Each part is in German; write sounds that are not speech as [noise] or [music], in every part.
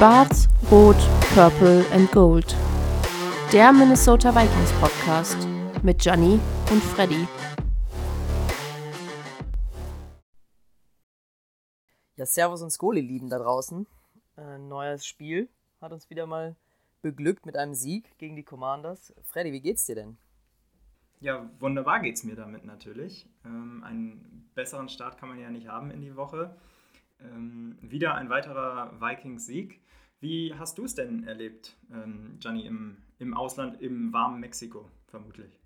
Schwarz, Rot, Purple and Gold. Der Minnesota Vikings Podcast mit Gianni und Freddy. Ja, Servus und Skoli lieben da draußen. Ein neues Spiel hat uns wieder mal beglückt mit einem Sieg gegen die Commanders. Freddy, wie geht's dir denn? Ja, wunderbar geht's mir damit natürlich. Ähm, einen besseren Start kann man ja nicht haben in die Woche. Ähm, wieder ein weiterer Vikings-Sieg. Wie hast du es denn erlebt, ähm, Gianni, im, im Ausland, im warmen Mexiko vermutlich?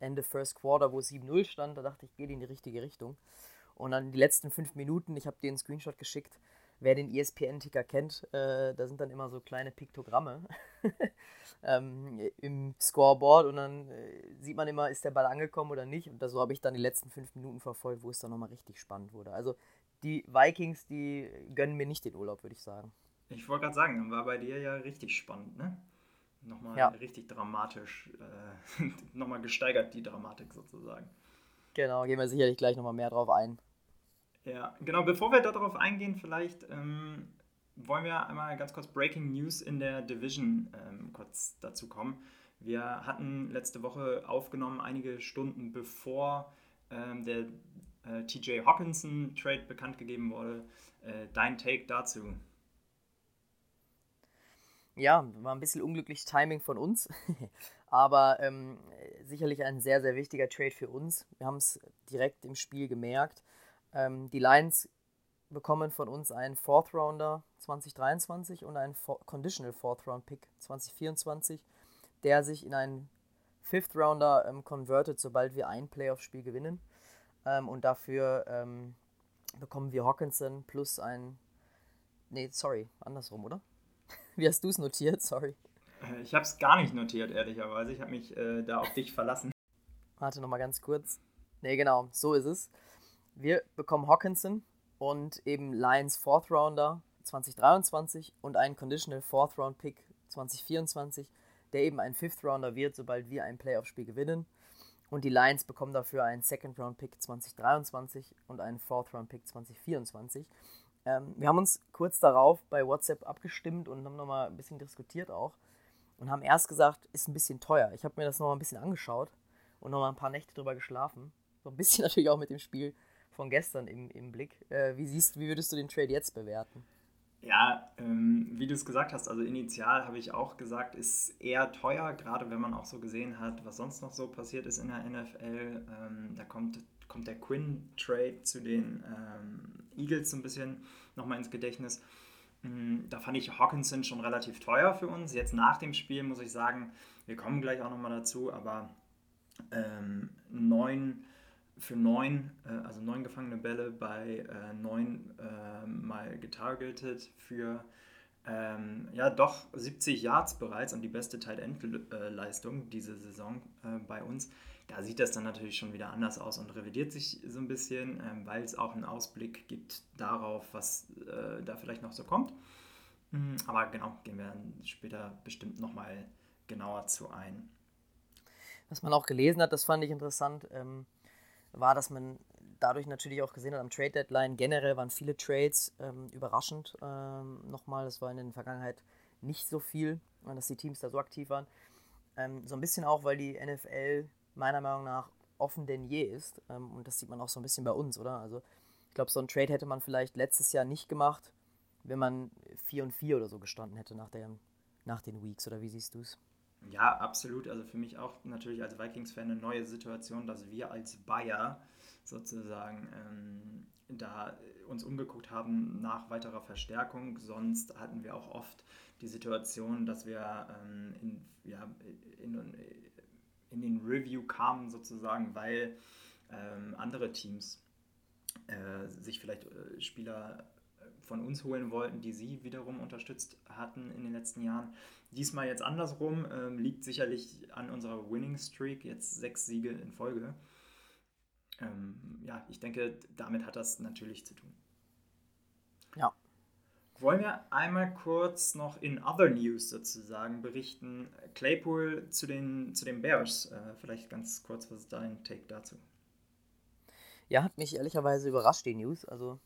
Ende First Quarter, wo 7-0 stand, da dachte ich, geht in die richtige Richtung. Und dann die letzten fünf Minuten, ich habe dir einen Screenshot geschickt, wer den ESPN-Ticker kennt, äh, da sind dann immer so kleine Piktogramme [laughs] ähm, im Scoreboard und dann äh, sieht man immer, ist der Ball angekommen oder nicht. Und so habe ich dann die letzten fünf Minuten verfolgt, wo es dann nochmal richtig spannend wurde. Also die Vikings, die gönnen mir nicht den Urlaub, würde ich sagen. Ich wollte gerade sagen, war bei dir ja richtig spannend, ne? Nochmal ja. richtig dramatisch, äh, [laughs] nochmal gesteigert die Dramatik sozusagen. Genau, gehen wir sicherlich gleich nochmal mehr drauf ein. Ja, genau, bevor wir darauf eingehen, vielleicht ähm, wollen wir einmal ganz kurz Breaking News in der Division ähm, kurz dazu kommen. Wir hatten letzte Woche aufgenommen, einige Stunden bevor ähm, der äh, TJ Hawkinson Trade bekannt gegeben wurde. Äh, dein Take dazu? Ja, war ein bisschen unglückliches Timing von uns, [laughs] aber ähm, sicherlich ein sehr, sehr wichtiger Trade für uns. Wir haben es direkt im Spiel gemerkt. Ähm, die Lions bekommen von uns einen Fourth Rounder 2023 und einen For Conditional Fourth Round Pick 2024, der sich in einen Fifth Rounder ähm, convertet, sobald wir ein Playoff-Spiel gewinnen. Ähm, und dafür ähm, bekommen wir Hawkinson plus ein. Nee, sorry, andersrum, oder? Wie hast du es notiert? Sorry. Äh, ich habe es gar nicht notiert, ehrlicherweise. Ich habe mich äh, da auf dich verlassen. Warte nochmal ganz kurz. Nee, genau, so ist es. Wir bekommen Hawkinson und eben Lions Fourth Rounder 2023 und einen Conditional Fourth Round Pick 2024, der eben ein Fifth Rounder wird, sobald wir ein Playoff-Spiel gewinnen. Und die Lions bekommen dafür einen Second Round Pick 2023 und einen Fourth Round Pick 2024. Ähm, wir haben uns kurz darauf bei WhatsApp abgestimmt und haben nochmal ein bisschen diskutiert auch. Und haben erst gesagt, ist ein bisschen teuer. Ich habe mir das nochmal ein bisschen angeschaut und nochmal ein paar Nächte drüber geschlafen. So ein bisschen [laughs] natürlich auch mit dem Spiel von gestern im, im Blick. Äh, wie siehst wie würdest du den Trade jetzt bewerten? Ja, ähm, wie du es gesagt hast, also initial habe ich auch gesagt, ist eher teuer, gerade wenn man auch so gesehen hat, was sonst noch so passiert ist in der NFL. Ähm, da kommt, kommt der Quinn-Trade zu den ähm, Eagles so ein bisschen nochmal ins Gedächtnis. Mm, da fand ich Hawkinson schon relativ teuer für uns. Jetzt nach dem Spiel muss ich sagen, wir kommen gleich auch nochmal dazu, aber ähm, neun für neun, äh, also neun gefangene Bälle bei äh, neun äh, mal getargetet für ähm, ja doch 70 Yards bereits und die beste Tight End Leistung diese Saison äh, bei uns. Da sieht das dann natürlich schon wieder anders aus und revidiert sich so ein bisschen, ähm, weil es auch einen Ausblick gibt darauf, was äh, da vielleicht noch so kommt. Mhm, aber genau, gehen wir später bestimmt nochmal genauer zu ein. Was man auch gelesen hat, das fand ich interessant. Ähm war, dass man dadurch natürlich auch gesehen hat, am Trade Deadline generell waren viele Trades ähm, überraschend ähm, nochmal. Das war in der Vergangenheit nicht so viel, dass die Teams da so aktiv waren. Ähm, so ein bisschen auch, weil die NFL meiner Meinung nach offen denn je ist. Ähm, und das sieht man auch so ein bisschen bei uns, oder? Also ich glaube, so ein Trade hätte man vielleicht letztes Jahr nicht gemacht, wenn man 4 und 4 oder so gestanden hätte nach, der, nach den Weeks. Oder wie siehst du es? Ja, absolut. Also für mich auch natürlich als Vikings-Fan eine neue Situation, dass wir als Bayer sozusagen ähm, da uns umgeguckt haben nach weiterer Verstärkung. Sonst hatten wir auch oft die Situation, dass wir ähm, in, ja, in den Review kamen sozusagen, weil ähm, andere Teams äh, sich vielleicht äh, Spieler von uns holen wollten, die sie wiederum unterstützt hatten in den letzten Jahren. Diesmal jetzt andersrum, ähm, liegt sicherlich an unserer Winning Streak, jetzt sechs Siege in Folge. Ähm, ja, ich denke, damit hat das natürlich zu tun. Wollen wir einmal kurz noch in Other News sozusagen berichten? Claypool zu den, zu den Bears. Äh, vielleicht ganz kurz, was ist dein Take dazu? Ja, hat mich ehrlicherweise überrascht, die News. Also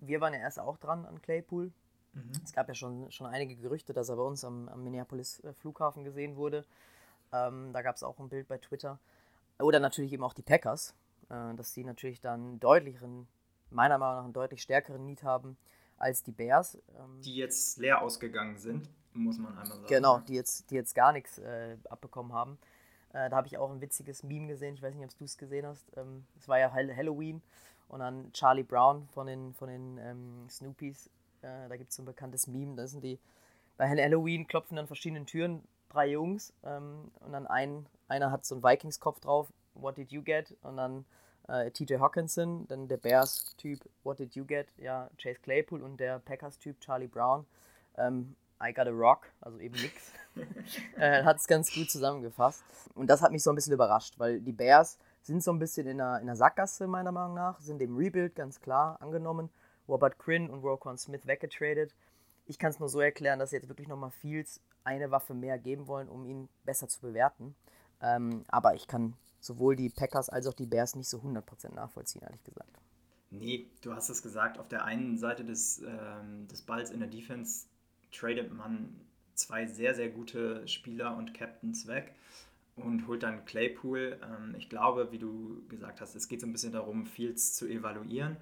wir waren ja erst auch dran an Claypool. Mhm. Es gab ja schon, schon einige Gerüchte, dass er bei uns am, am Minneapolis äh, Flughafen gesehen wurde. Ähm, da gab es auch ein Bild bei Twitter. Oder natürlich eben auch die Packers, äh, dass die natürlich dann deutlicheren, meiner Meinung nach einen deutlich stärkeren Need haben als die Bears. Ähm, die jetzt leer ausgegangen sind, muss man einmal sagen. Genau, die jetzt, die jetzt gar nichts äh, abbekommen haben. Äh, da habe ich auch ein witziges Meme gesehen, ich weiß nicht, ob du es gesehen hast. Ähm, es war ja Halloween und dann Charlie Brown von den, von den ähm, Snoopies. Äh, da gibt es so ein bekanntes Meme, da sind die bei Halloween klopfen an verschiedenen Türen drei Jungs ähm, und dann ein, einer hat so einen Vikings-Kopf drauf, What did you get? Und dann äh, TJ Hawkinson, dann der Bears-Typ, What did you get? Ja, Chase Claypool und der Packers-Typ, Charlie Brown. Ähm, I got a rock, also eben nix. [laughs] äh, hat es ganz gut zusammengefasst. Und das hat mich so ein bisschen überrascht, weil die Bears sind so ein bisschen in einer, in einer Sackgasse, meiner Meinung nach, sind dem Rebuild ganz klar angenommen. Robert Quinn und Roquan Smith weggetradet. Ich kann es nur so erklären, dass sie jetzt wirklich nochmal Fields eine Waffe mehr geben wollen, um ihn besser zu bewerten. Ähm, aber ich kann sowohl die Packers als auch die Bears nicht so 100% nachvollziehen, ehrlich gesagt. Nee, du hast es gesagt, auf der einen Seite des, ähm, des Balls in der Defense tradet man zwei sehr, sehr gute Spieler und Captains weg und holt dann Claypool. Ähm, ich glaube, wie du gesagt hast, es geht so ein bisschen darum, Fields zu evaluieren.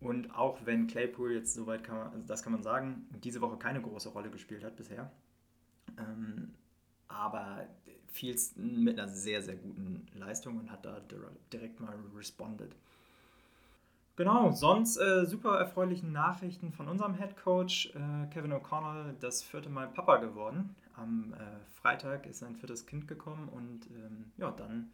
Und auch wenn Claypool jetzt soweit kann man, also das kann man sagen, diese Woche keine große Rolle gespielt hat bisher, ähm, aber Fields mit einer sehr, sehr guten Leistung und hat da direkt mal responded. Genau, sonst äh, super erfreuliche Nachrichten von unserem Head Coach äh, Kevin O'Connell, das vierte Mal Papa geworden. Am äh, Freitag ist sein viertes Kind gekommen und ähm, ja, dann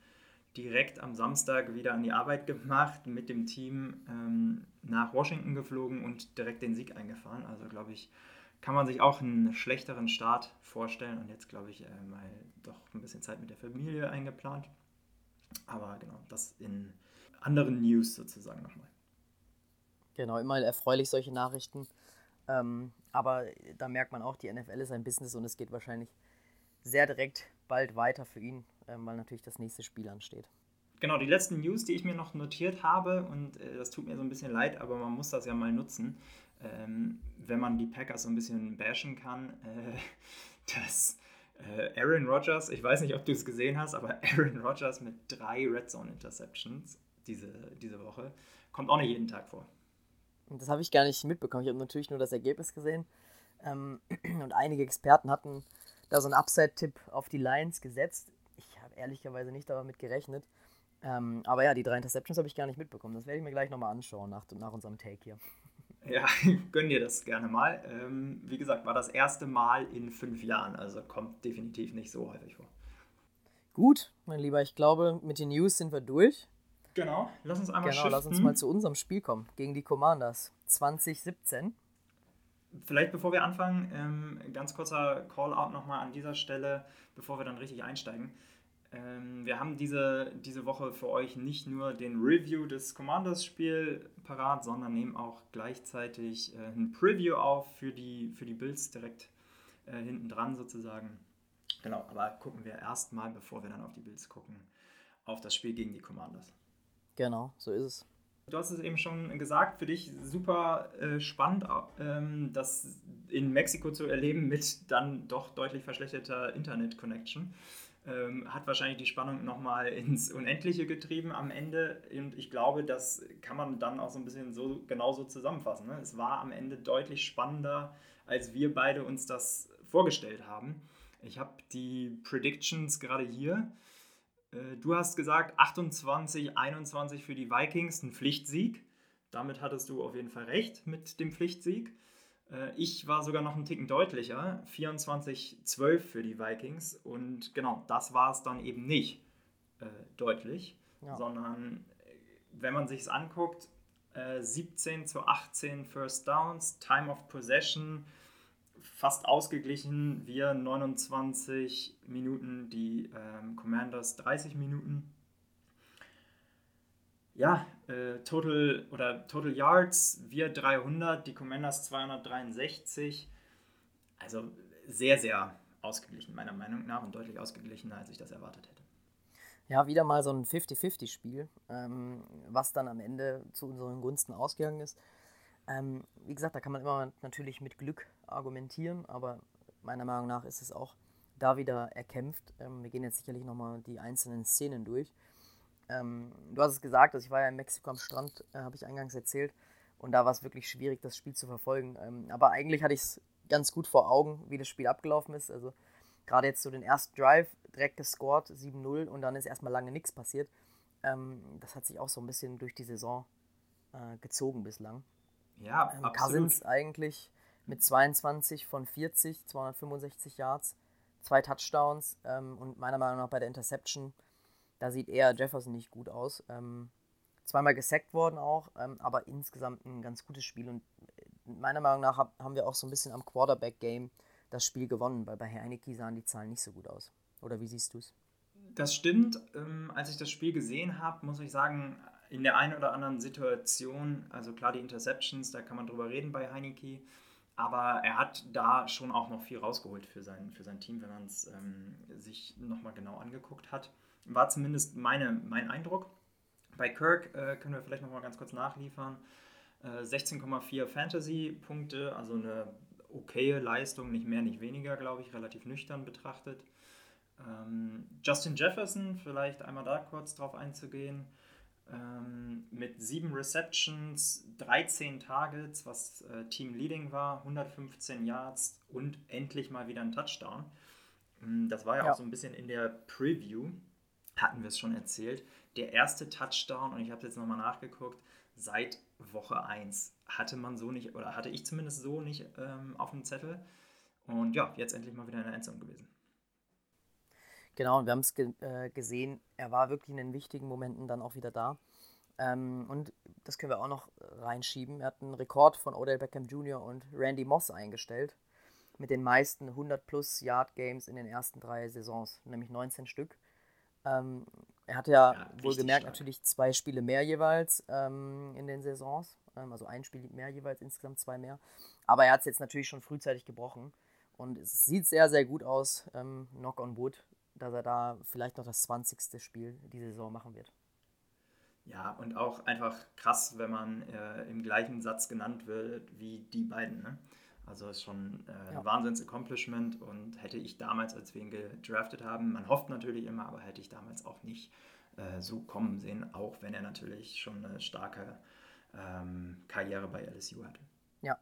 direkt am Samstag wieder an die Arbeit gemacht, mit dem Team ähm, nach Washington geflogen und direkt den Sieg eingefahren. Also glaube ich, kann man sich auch einen schlechteren Start vorstellen und jetzt glaube ich äh, mal doch ein bisschen Zeit mit der Familie eingeplant. Aber genau, das in anderen News sozusagen nochmal. Genau, immer erfreulich solche Nachrichten. Ähm, aber da merkt man auch, die NFL ist ein Business und es geht wahrscheinlich sehr direkt bald weiter für ihn, ähm, weil natürlich das nächste Spiel ansteht. Genau, die letzten News, die ich mir noch notiert habe, und äh, das tut mir so ein bisschen leid, aber man muss das ja mal nutzen, ähm, wenn man die Packers so ein bisschen bashen kann, äh, [laughs] dass äh, Aaron Rodgers, ich weiß nicht, ob du es gesehen hast, aber [laughs] Aaron Rodgers mit drei Red Zone Interceptions diese, diese Woche kommt auch nicht jeden Tag vor. Das habe ich gar nicht mitbekommen. Ich habe natürlich nur das Ergebnis gesehen. Ähm, [clears throat] und einige Experten hatten da so einen Upside-Tipp auf die Lions gesetzt. Ich habe ehrlicherweise nicht damit gerechnet. Ähm, aber ja, die drei Interceptions habe ich gar nicht mitbekommen. Das werde ich mir gleich nochmal anschauen nach, nach unserem Take hier. Ja, [laughs] gönn dir das gerne mal. Ähm, wie gesagt, war das erste Mal in fünf Jahren, also kommt definitiv nicht so häufig vor. Gut, mein Lieber, ich glaube, mit den News sind wir durch. Genau, lass uns einmal Genau, shiften. lass uns mal zu unserem Spiel kommen, gegen die Commanders 2017. Vielleicht bevor wir anfangen, ähm, ganz kurzer Call-out nochmal an dieser Stelle, bevor wir dann richtig einsteigen. Ähm, wir haben diese, diese Woche für euch nicht nur den Review des Commanders-Spiel parat, sondern nehmen auch gleichzeitig äh, ein Preview auf für die, für die Builds direkt äh, hinten dran sozusagen. Genau, aber gucken wir erstmal, bevor wir dann auf die Builds gucken, auf das Spiel gegen die Commanders. Genau, so ist es. Du hast es eben schon gesagt, für dich super äh, spannend, ähm, das in Mexiko zu erleben mit dann doch deutlich verschlechterter Internet-Connection. Ähm, hat wahrscheinlich die Spannung nochmal ins Unendliche getrieben am Ende. Und ich glaube, das kann man dann auch so ein bisschen so genauso zusammenfassen. Ne? Es war am Ende deutlich spannender, als wir beide uns das vorgestellt haben. Ich habe die Predictions gerade hier. Äh, du hast gesagt 28, 21 für die Vikings, ein Pflichtsieg. Damit hattest du auf jeden Fall recht mit dem Pflichtsieg. Äh, ich war sogar noch einen Ticken deutlicher, 24-12 für die Vikings. Und genau, das war es dann eben nicht äh, deutlich, ja. sondern wenn man sich es anguckt, 17 zu 18 First Downs, Time of Possession fast ausgeglichen. Wir 29 Minuten, die ähm, Commanders 30 Minuten. Ja, äh, Total oder Total Yards, wir 300, die Commanders 263. Also sehr, sehr ausgeglichen, meiner Meinung nach, und deutlich ausgeglichener, als ich das erwartet hätte. Ja, wieder mal so ein 50-50-Spiel, ähm, was dann am Ende zu unseren Gunsten ausgegangen ist. Ähm, wie gesagt, da kann man immer natürlich mit Glück argumentieren, aber meiner Meinung nach ist es auch da wieder erkämpft. Ähm, wir gehen jetzt sicherlich nochmal die einzelnen Szenen durch. Ähm, du hast es gesagt, also ich war ja in Mexiko am Strand, äh, habe ich eingangs erzählt. Und da war es wirklich schwierig, das Spiel zu verfolgen. Ähm, aber eigentlich hatte ich es ganz gut vor Augen, wie das Spiel abgelaufen ist. Also gerade jetzt so den ersten Drive direkt gescored, 7-0 und dann ist erstmal lange nichts passiert. Ähm, das hat sich auch so ein bisschen durch die Saison äh, gezogen bislang. Ja, ähm, absolut. Cousins eigentlich mit 22 von 40, 265 Yards, zwei Touchdowns ähm, und meiner Meinung nach bei der Interception, da sieht eher Jefferson nicht gut aus. Ähm, zweimal gesackt worden auch, ähm, aber insgesamt ein ganz gutes Spiel und äh, meiner Meinung nach hab, haben wir auch so ein bisschen am Quarterback-Game das Spiel gewonnen, weil bei Heineke sahen die Zahlen nicht so gut aus. Oder wie siehst du es? Das stimmt. Ähm, als ich das Spiel gesehen habe, muss ich sagen, in der einen oder anderen Situation, also klar die Interceptions, da kann man drüber reden bei Heineke, aber er hat da schon auch noch viel rausgeholt für sein, für sein Team, wenn man es ähm, sich nochmal genau angeguckt hat. War zumindest meine, mein Eindruck. Bei Kirk äh, können wir vielleicht nochmal ganz kurz nachliefern. Äh, 16,4 Fantasy-Punkte, also eine okaye Leistung, nicht mehr, nicht weniger, glaube ich, relativ nüchtern betrachtet. Ähm, Justin Jefferson, vielleicht einmal da kurz drauf einzugehen, ähm, mit sieben Receptions, 13 Targets, was äh, Team Leading war, 115 Yards und endlich mal wieder ein Touchdown. Ähm, das war ja, ja, auch so ein bisschen in der Preview, hatten wir es schon erzählt. Der erste Touchdown, und ich habe jetzt nochmal nachgeguckt, seit Woche 1 hatte man so nicht, oder hatte ich zumindest so nicht ähm, auf dem Zettel. Und ja, jetzt endlich mal wieder in der Endzone gewesen. Genau, und wir haben es ge äh, gesehen, er war wirklich in den wichtigen Momenten dann auch wieder da. Ähm, und das können wir auch noch reinschieben. Er hat einen Rekord von Odell Beckham Jr. und Randy Moss eingestellt. Mit den meisten 100 plus Yard Games in den ersten drei Saisons, nämlich 19 Stück. Ähm, er hatte ja, ja wohlgemerkt natürlich zwei Spiele mehr jeweils ähm, in den Saisons. Ähm, also ein Spiel mehr jeweils, insgesamt zwei mehr. Aber er hat es jetzt natürlich schon frühzeitig gebrochen. Und es sieht sehr, sehr gut aus, ähm, knock on wood, dass er da vielleicht noch das 20. Spiel diese Saison machen wird. Ja, und auch einfach krass, wenn man äh, im gleichen Satz genannt wird wie die beiden. Ne? Also ist schon äh, ein ja. Wahnsinns-Accomplishment und hätte ich damals, als wir ihn gedraftet haben, man hofft natürlich immer, aber hätte ich damals auch nicht äh, so kommen sehen, auch wenn er natürlich schon eine starke ähm, Karriere bei LSU hatte. Ja.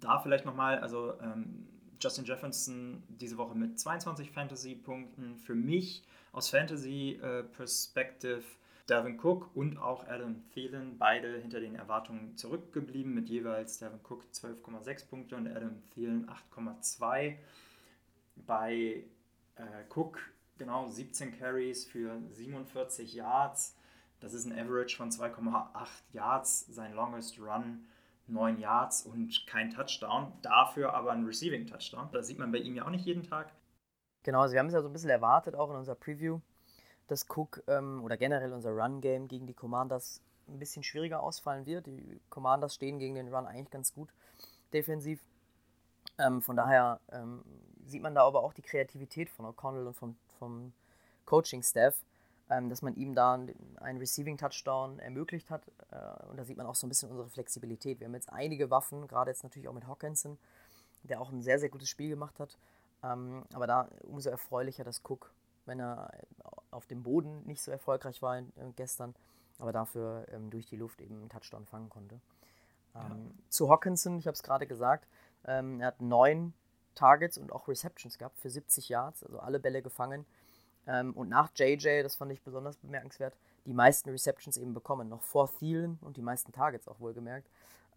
Da vielleicht nochmal, also ähm, Justin Jefferson diese Woche mit 22 Fantasy-Punkten. Für mich aus Fantasy-Perspective Devin Cook und auch Adam Thielen, beide hinter den Erwartungen zurückgeblieben, mit jeweils Devin Cook 12,6 Punkte und Adam Thielen 8,2. Bei äh, Cook genau 17 Carries für 47 Yards. Das ist ein Average von 2,8 Yards. Sein Longest Run 9 Yards und kein Touchdown. Dafür aber ein Receiving Touchdown. Das sieht man bei ihm ja auch nicht jeden Tag. Genau, also wir haben es ja so ein bisschen erwartet, auch in unserer Preview, dass Cook ähm, oder generell unser Run-Game gegen die Commanders ein bisschen schwieriger ausfallen wird. Die Commanders stehen gegen den Run eigentlich ganz gut defensiv. Ähm, von daher ähm, sieht man da aber auch die Kreativität von O'Connell und vom, vom Coaching-Staff, ähm, dass man ihm da einen Receiving-Touchdown ermöglicht hat. Äh, und da sieht man auch so ein bisschen unsere Flexibilität. Wir haben jetzt einige Waffen, gerade jetzt natürlich auch mit Hawkinson, der auch ein sehr, sehr gutes Spiel gemacht hat. Ähm, aber da umso erfreulicher, dass Cook, wenn er auf dem Boden nicht so erfolgreich war äh, gestern, aber dafür ähm, durch die Luft eben einen Touchdown fangen konnte. Ja. Ähm, zu Hawkinson, ich habe es gerade gesagt, ähm, er hat neun Targets und auch Receptions gehabt für 70 Yards, also alle Bälle gefangen. Ähm, und nach JJ, das fand ich besonders bemerkenswert, die meisten Receptions eben bekommen, noch vor Thielen und die meisten Targets auch wohlgemerkt.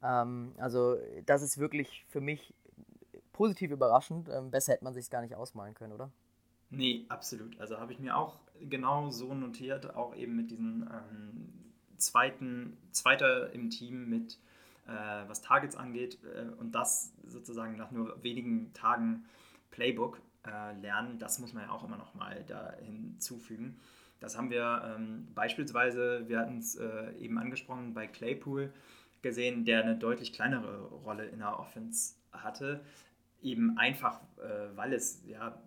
Ähm, also das ist wirklich für mich positiv überraschend. Ähm, besser hätte man sich gar nicht ausmalen können, oder? Nee, absolut. Also habe ich mir auch genau so notiert, auch eben mit diesem ähm, zweiten, zweiter im Team mit äh, was Targets angeht äh, und das sozusagen nach nur wenigen Tagen Playbook äh, lernen, das muss man ja auch immer noch mal da hinzufügen. Das haben wir ähm, beispielsweise, wir hatten es äh, eben angesprochen, bei Claypool gesehen, der eine deutlich kleinere Rolle in der Offense hatte. Eben einfach, äh, weil es ja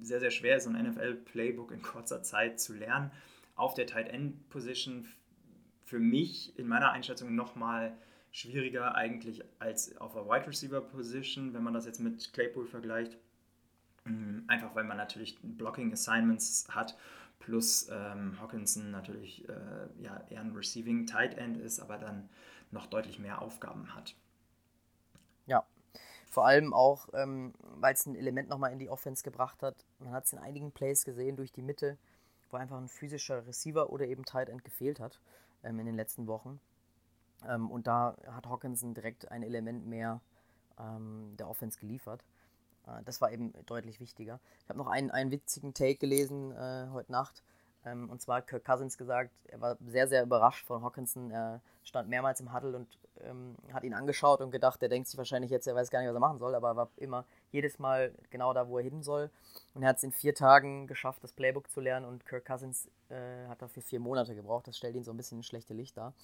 sehr, sehr schwer ist, so ein NFL-Playbook in kurzer Zeit zu lernen. Auf der Tight End Position für mich in meiner Einschätzung nochmal schwieriger eigentlich als auf der Wide Receiver Position, wenn man das jetzt mit Claypool vergleicht. Mm, einfach weil man natürlich Blocking Assignments hat, plus ähm, Hawkinson natürlich äh, ja, eher ein Receiving Tight End ist, aber dann noch deutlich mehr Aufgaben hat. Vor allem auch, ähm, weil es ein Element nochmal in die Offense gebracht hat. Man hat es in einigen Plays gesehen durch die Mitte, wo einfach ein physischer Receiver oder eben Tight End gefehlt hat ähm, in den letzten Wochen. Ähm, und da hat Hawkinson direkt ein Element mehr ähm, der Offense geliefert. Äh, das war eben deutlich wichtiger. Ich habe noch einen, einen witzigen Take gelesen äh, heute Nacht. Ähm, und zwar hat Kirk Cousins gesagt, er war sehr, sehr überrascht von Hawkinson. Er stand mehrmals im Huddle und ähm, hat ihn angeschaut und gedacht, er denkt sich wahrscheinlich jetzt, er weiß gar nicht, was er machen soll, aber er war immer jedes Mal genau da, wo er hin soll. Und er hat es in vier Tagen geschafft, das Playbook zu lernen und Kirk Cousins äh, hat dafür vier Monate gebraucht. Das stellt ihn so ein bisschen in schlechte Licht dar.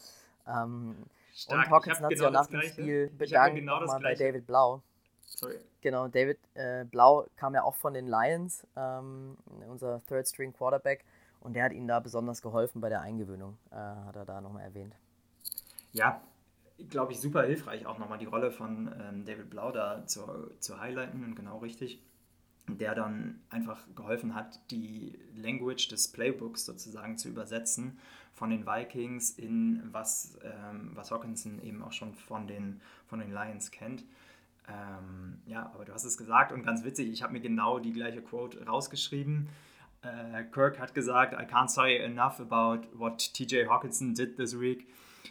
Ähm, und Hawkinson hat genau sich auch nach dem Spiel bedankt genau bei David Blau. Sorry. Genau, David äh, Blau kam ja auch von den Lions, ähm, unser Third String Quarterback, und der hat ihnen da besonders geholfen bei der Eingewöhnung, äh, hat er da nochmal erwähnt. Ja, glaube ich, super hilfreich, auch nochmal die Rolle von ähm, David Blau da zu, zu highlighten und genau richtig, der dann einfach geholfen hat, die Language des Playbooks sozusagen zu übersetzen von den Vikings in was, ähm, was Hawkinson eben auch schon von den, von den Lions kennt. Ähm, ja, aber du hast es gesagt und ganz witzig, ich habe mir genau die gleiche Quote rausgeschrieben. Äh, Kirk hat gesagt, I can't say enough about what TJ Hawkinson did this week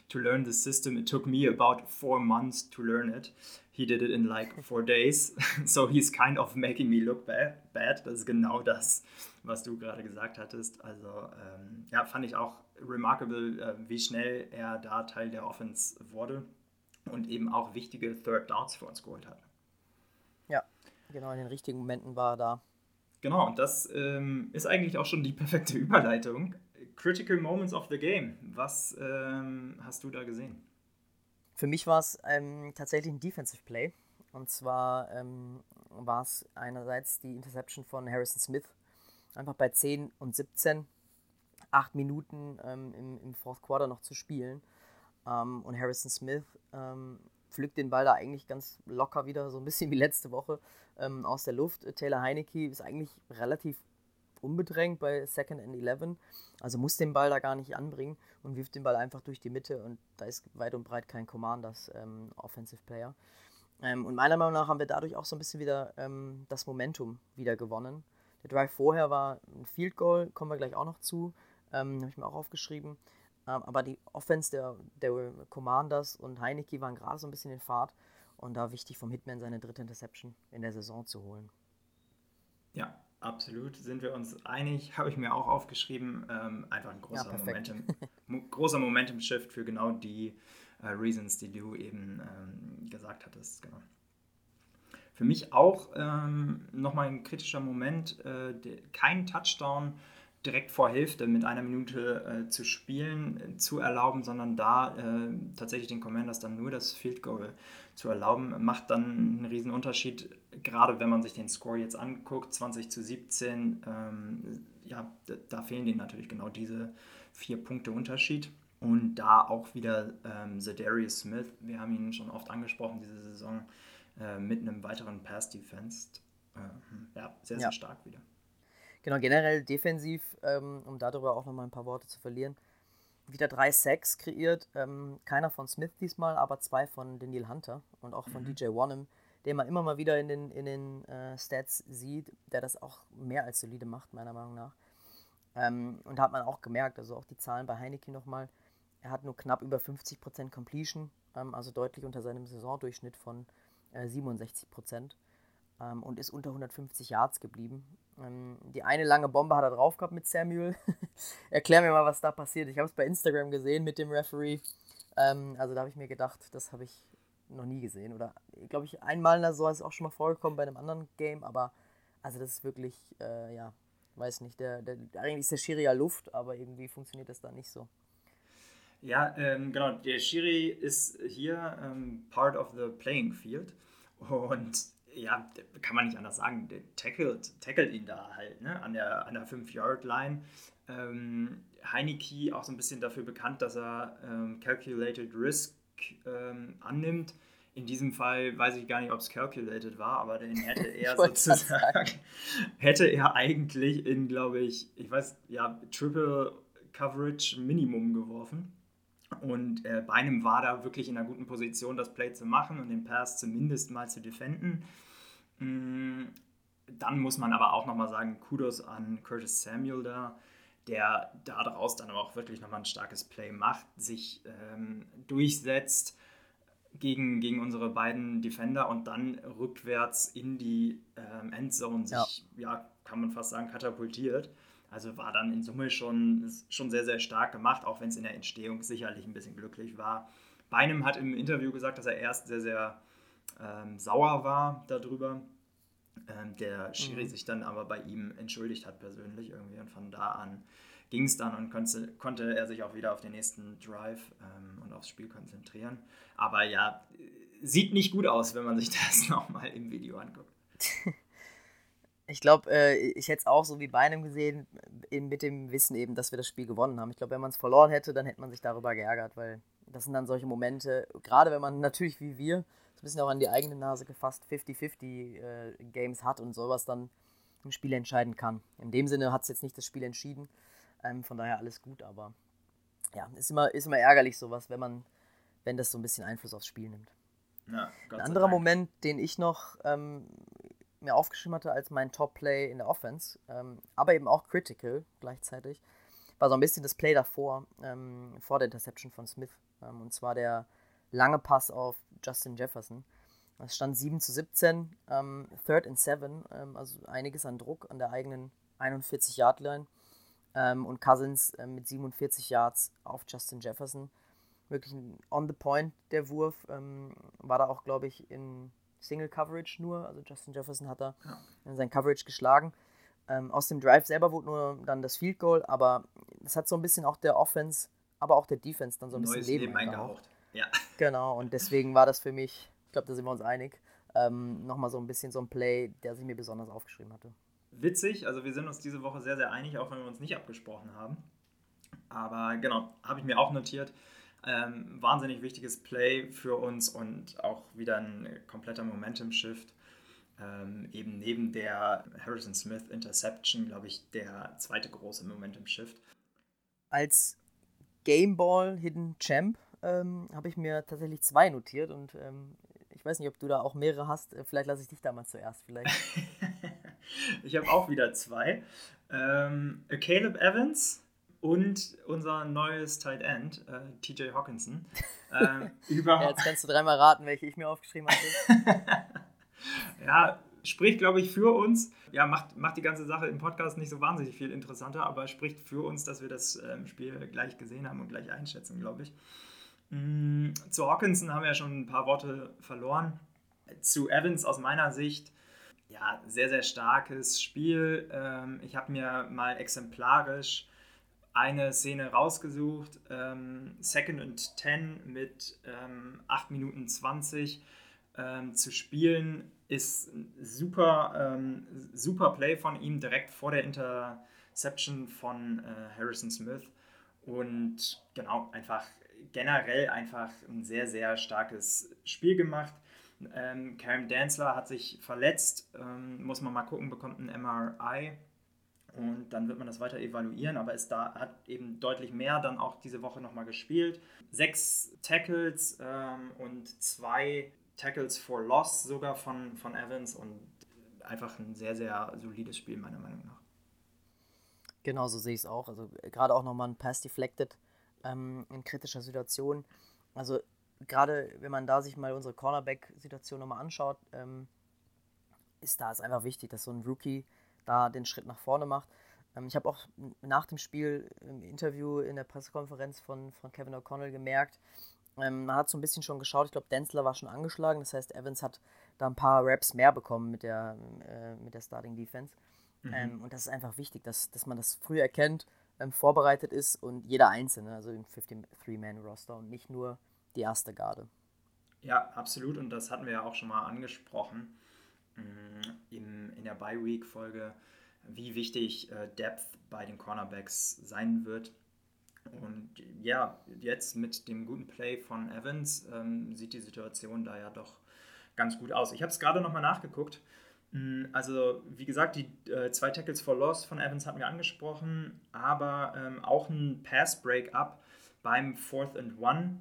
to learn the system. It took me about four months to learn it. He did it in like four days. [laughs] so he's kind of making me look bad. bad. Das ist genau das, was du gerade gesagt hattest. Also ähm, ja, fand ich auch remarkable, äh, wie schnell er da Teil der Offense wurde und eben auch wichtige Third Downs für uns geholt hat. Ja, genau in den richtigen Momenten war er da. Genau, und das ähm, ist eigentlich auch schon die [laughs] perfekte Überleitung. Critical Moments of the Game. Was ähm, hast du da gesehen? Für mich war es ähm, tatsächlich ein Defensive Play. Und zwar ähm, war es einerseits die Interception von Harrison Smith. Einfach bei 10 und 17, 8 Minuten ähm, im, im Fourth Quarter noch zu spielen. Ähm, und Harrison Smith pflückt den Ball da eigentlich ganz locker wieder, so ein bisschen [laughs] wie letzte Woche ähm, aus der Luft. Taylor Heinecke ist eigentlich relativ unbedrängt bei Second and Eleven, also muss den Ball da gar nicht anbringen und wirft den Ball einfach durch die Mitte und da ist weit und breit kein Commanders ähm, Offensive Player. Ähm, und meiner Meinung nach haben wir dadurch auch so ein bisschen wieder ähm, das Momentum wieder gewonnen. Der Drive vorher war ein Field Goal, kommen wir gleich auch noch zu, ähm, habe ich mir auch aufgeschrieben. Ähm, aber die Offense der, der Commanders und Heinecke waren gerade so ein bisschen in Fahrt und da wichtig vom Hitman seine dritte Interception in der Saison zu holen. Ja, absolut. Sind wir uns einig? Habe ich mir auch aufgeschrieben. Ähm, einfach ein großer, ja, Momentum, [laughs] großer Momentum-Shift für genau die äh, Reasons, die du eben ähm, gesagt hattest. Genau. Für mich auch ähm, nochmal ein kritischer Moment. Äh, kein Touchdown direkt vor Hälfte mit einer Minute äh, zu spielen, äh, zu erlauben, sondern da äh, tatsächlich den Commanders dann nur das Field Goal zu erlauben, macht dann einen riesen Unterschied, gerade wenn man sich den Score jetzt anguckt, 20 zu 17, ähm, ja, da fehlen denen natürlich genau diese vier Punkte Unterschied. Und da auch wieder ähm, Zedarius Smith, wir haben ihn schon oft angesprochen diese Saison, äh, mit einem weiteren Pass-Defense. Äh, ja, sehr, sehr ja. stark wieder. Genau, generell defensiv, ähm, um darüber auch nochmal ein paar Worte zu verlieren. Wieder drei Sacks kreiert, ähm, keiner von Smith diesmal, aber zwei von Daniel Hunter und auch von mhm. DJ Wanham, den man immer mal wieder in den, in den äh, Stats sieht, der das auch mehr als solide macht, meiner Meinung nach. Ähm, und da hat man auch gemerkt, also auch die Zahlen bei Heineke nochmal, er hat nur knapp über 50% Completion, ähm, also deutlich unter seinem Saisondurchschnitt von äh, 67% ähm, und ist unter 150 Yards geblieben. Ähm, die eine lange Bombe hat er drauf gehabt mit Samuel. [laughs] Erklär mir mal, was da passiert. Ich habe es bei Instagram gesehen mit dem Referee. Ähm, also da habe ich mir gedacht, das habe ich noch nie gesehen. Oder glaube ich, einmal so ist es auch schon mal vorgekommen bei einem anderen Game, aber also das ist wirklich, äh, ja, weiß nicht, der, der, eigentlich ist der Schiri ja Luft, aber irgendwie funktioniert das da nicht so. Ja, ähm, genau, der Schiri ist hier ähm, part of the playing field und ja, kann man nicht anders sagen, der tackelt, tackelt ihn da halt, ne, an der, an der 5-Yard-Line. Ähm, Heineke auch so ein bisschen dafür bekannt, dass er ähm, Calculated Risk ähm, annimmt. In diesem Fall weiß ich gar nicht, ob es calculated war, aber den [laughs] hätte er sozusagen, [laughs] hätte er eigentlich in, glaube ich, ich weiß, ja, Triple Coverage Minimum geworfen. Und äh, Beinem war da wirklich in einer guten Position, das Play zu machen und den Pass zumindest mal zu defenden. Mm, dann muss man aber auch nochmal sagen, Kudos an Curtis Samuel da, der daraus dann aber auch wirklich nochmal ein starkes Play macht, sich ähm, durchsetzt gegen, gegen unsere beiden Defender und dann rückwärts in die ähm, Endzone sich, ja. ja, kann man fast sagen, katapultiert. Also war dann in Summe schon, schon sehr, sehr stark gemacht, auch wenn es in der Entstehung sicherlich ein bisschen glücklich war. Beinem hat im Interview gesagt, dass er erst sehr, sehr ähm, sauer war darüber. Ähm, der Schiri mhm. sich dann aber bei ihm entschuldigt hat persönlich irgendwie und von da an ging es dann und konnte, konnte er sich auch wieder auf den nächsten Drive ähm, und aufs Spiel konzentrieren. Aber ja, sieht nicht gut aus, wenn man sich [laughs] das nochmal im Video anguckt. [laughs] Ich glaube, äh, ich hätte es auch so wie bei einem gesehen, mit dem Wissen eben, dass wir das Spiel gewonnen haben. Ich glaube, wenn man es verloren hätte, dann hätte man sich darüber geärgert, weil das sind dann solche Momente, gerade wenn man natürlich wie wir so ein bisschen auch an die eigene Nase gefasst 50-50 äh, Games hat und sowas dann im Spiel entscheiden kann. In dem Sinne hat es jetzt nicht das Spiel entschieden, ähm, von daher alles gut, aber ja, ist immer, ist immer ärgerlich sowas, wenn man, wenn das so ein bisschen Einfluss aufs Spiel nimmt. Ja, ein anderer Dank. Moment, den ich noch ähm, mir aufgeschrieben hatte als mein Top-Play in der Offense, ähm, aber eben auch critical gleichzeitig, war so ein bisschen das Play davor, ähm, vor der Interception von Smith. Ähm, und zwar der lange Pass auf Justin Jefferson. Es stand 7 zu 17, ähm, Third and Seven, ähm, also einiges an Druck an der eigenen 41-Yard-Line. Ähm, und Cousins äh, mit 47 Yards auf Justin Jefferson. Wirklich ein on the point der Wurf. war da auch, glaube ich, in Single Coverage nur. Also Justin Jefferson hat da ja. sein Coverage geschlagen. Ähm, aus dem Drive selber wurde nur dann das Field Goal, aber es hat so ein bisschen auch der Offense, aber auch der Defense dann so ein bisschen Leben, Leben eingehaucht. Ja. Genau, und deswegen war das für mich, ich glaube, da sind wir uns einig, ähm, nochmal so ein bisschen so ein Play, der sich mir besonders aufgeschrieben hatte. Witzig, also wir sind uns diese Woche sehr, sehr einig, auch wenn wir uns nicht abgesprochen haben. Aber genau, habe ich mir auch notiert. Ähm, wahnsinnig wichtiges Play für uns und auch wieder ein kompletter Momentum-Shift. Ähm, eben neben der Harrison Smith Interception, glaube ich, der zweite große Momentum-Shift. Als Gameball Hidden Champ ähm, habe ich mir tatsächlich zwei notiert und ähm, ich weiß nicht, ob du da auch mehrere hast. Äh, vielleicht lasse ich dich da mal zuerst. Vielleicht. [laughs] ich habe auch wieder zwei. Ähm, Caleb Evans und unser neues Tight End, äh, TJ Hawkinson. Ähm, [laughs] ja, jetzt kannst du dreimal raten, welche ich mir aufgeschrieben habe. [laughs] ja, spricht, glaube ich, für uns. Ja, macht, macht die ganze Sache im Podcast nicht so wahnsinnig viel interessanter, aber spricht für uns, dass wir das ähm, Spiel gleich gesehen haben und gleich einschätzen, glaube ich. Mhm, zu Hawkinson haben wir ja schon ein paar Worte verloren. Zu Evans aus meiner Sicht, ja, sehr, sehr starkes Spiel. Ähm, ich habe mir mal exemplarisch eine Szene rausgesucht, ähm, Second and Ten mit ähm, 8 Minuten 20 ähm, zu spielen, ist super, ähm, super Play von ihm direkt vor der Interception von äh, Harrison Smith und genau, einfach generell einfach ein sehr, sehr starkes Spiel gemacht. Ähm, Karen Danzler hat sich verletzt, ähm, muss man mal gucken, bekommt ein MRI und dann wird man das weiter evaluieren, aber es da hat eben deutlich mehr dann auch diese Woche nochmal gespielt. Sechs Tackles ähm, und zwei Tackles for Loss sogar von, von Evans und einfach ein sehr, sehr solides Spiel meiner Meinung nach. Genau, so sehe ich es auch. Also gerade auch nochmal ein Pass deflected ähm, in kritischer Situation. Also gerade wenn man da sich mal unsere Cornerback-Situation nochmal anschaut, ähm, ist da es einfach wichtig, dass so ein Rookie da den Schritt nach vorne macht. Ähm, ich habe auch nach dem Spiel im Interview in der Pressekonferenz von, von Kevin O'Connell gemerkt, ähm, man hat so ein bisschen schon geschaut, ich glaube, Denzler war schon angeschlagen, das heißt, Evans hat da ein paar Raps mehr bekommen mit der, äh, mit der Starting Defense. Mhm. Ähm, und das ist einfach wichtig, dass, dass man das früh erkennt, ähm, vorbereitet ist und jeder Einzelne, also im 53-Man-Roster und nicht nur die erste Garde. Ja, absolut. Und das hatten wir ja auch schon mal angesprochen in, in der Bye-Week-Folge, wie wichtig äh, Depth bei den Cornerbacks sein wird. Und ja, jetzt mit dem guten Play von Evans ähm, sieht die Situation da ja doch ganz gut aus. Ich habe es gerade nochmal nachgeguckt. Also, wie gesagt, die äh, zwei Tackles for Loss von Evans hatten wir angesprochen, aber ähm, auch ein Pass-Break-up beim Fourth and One.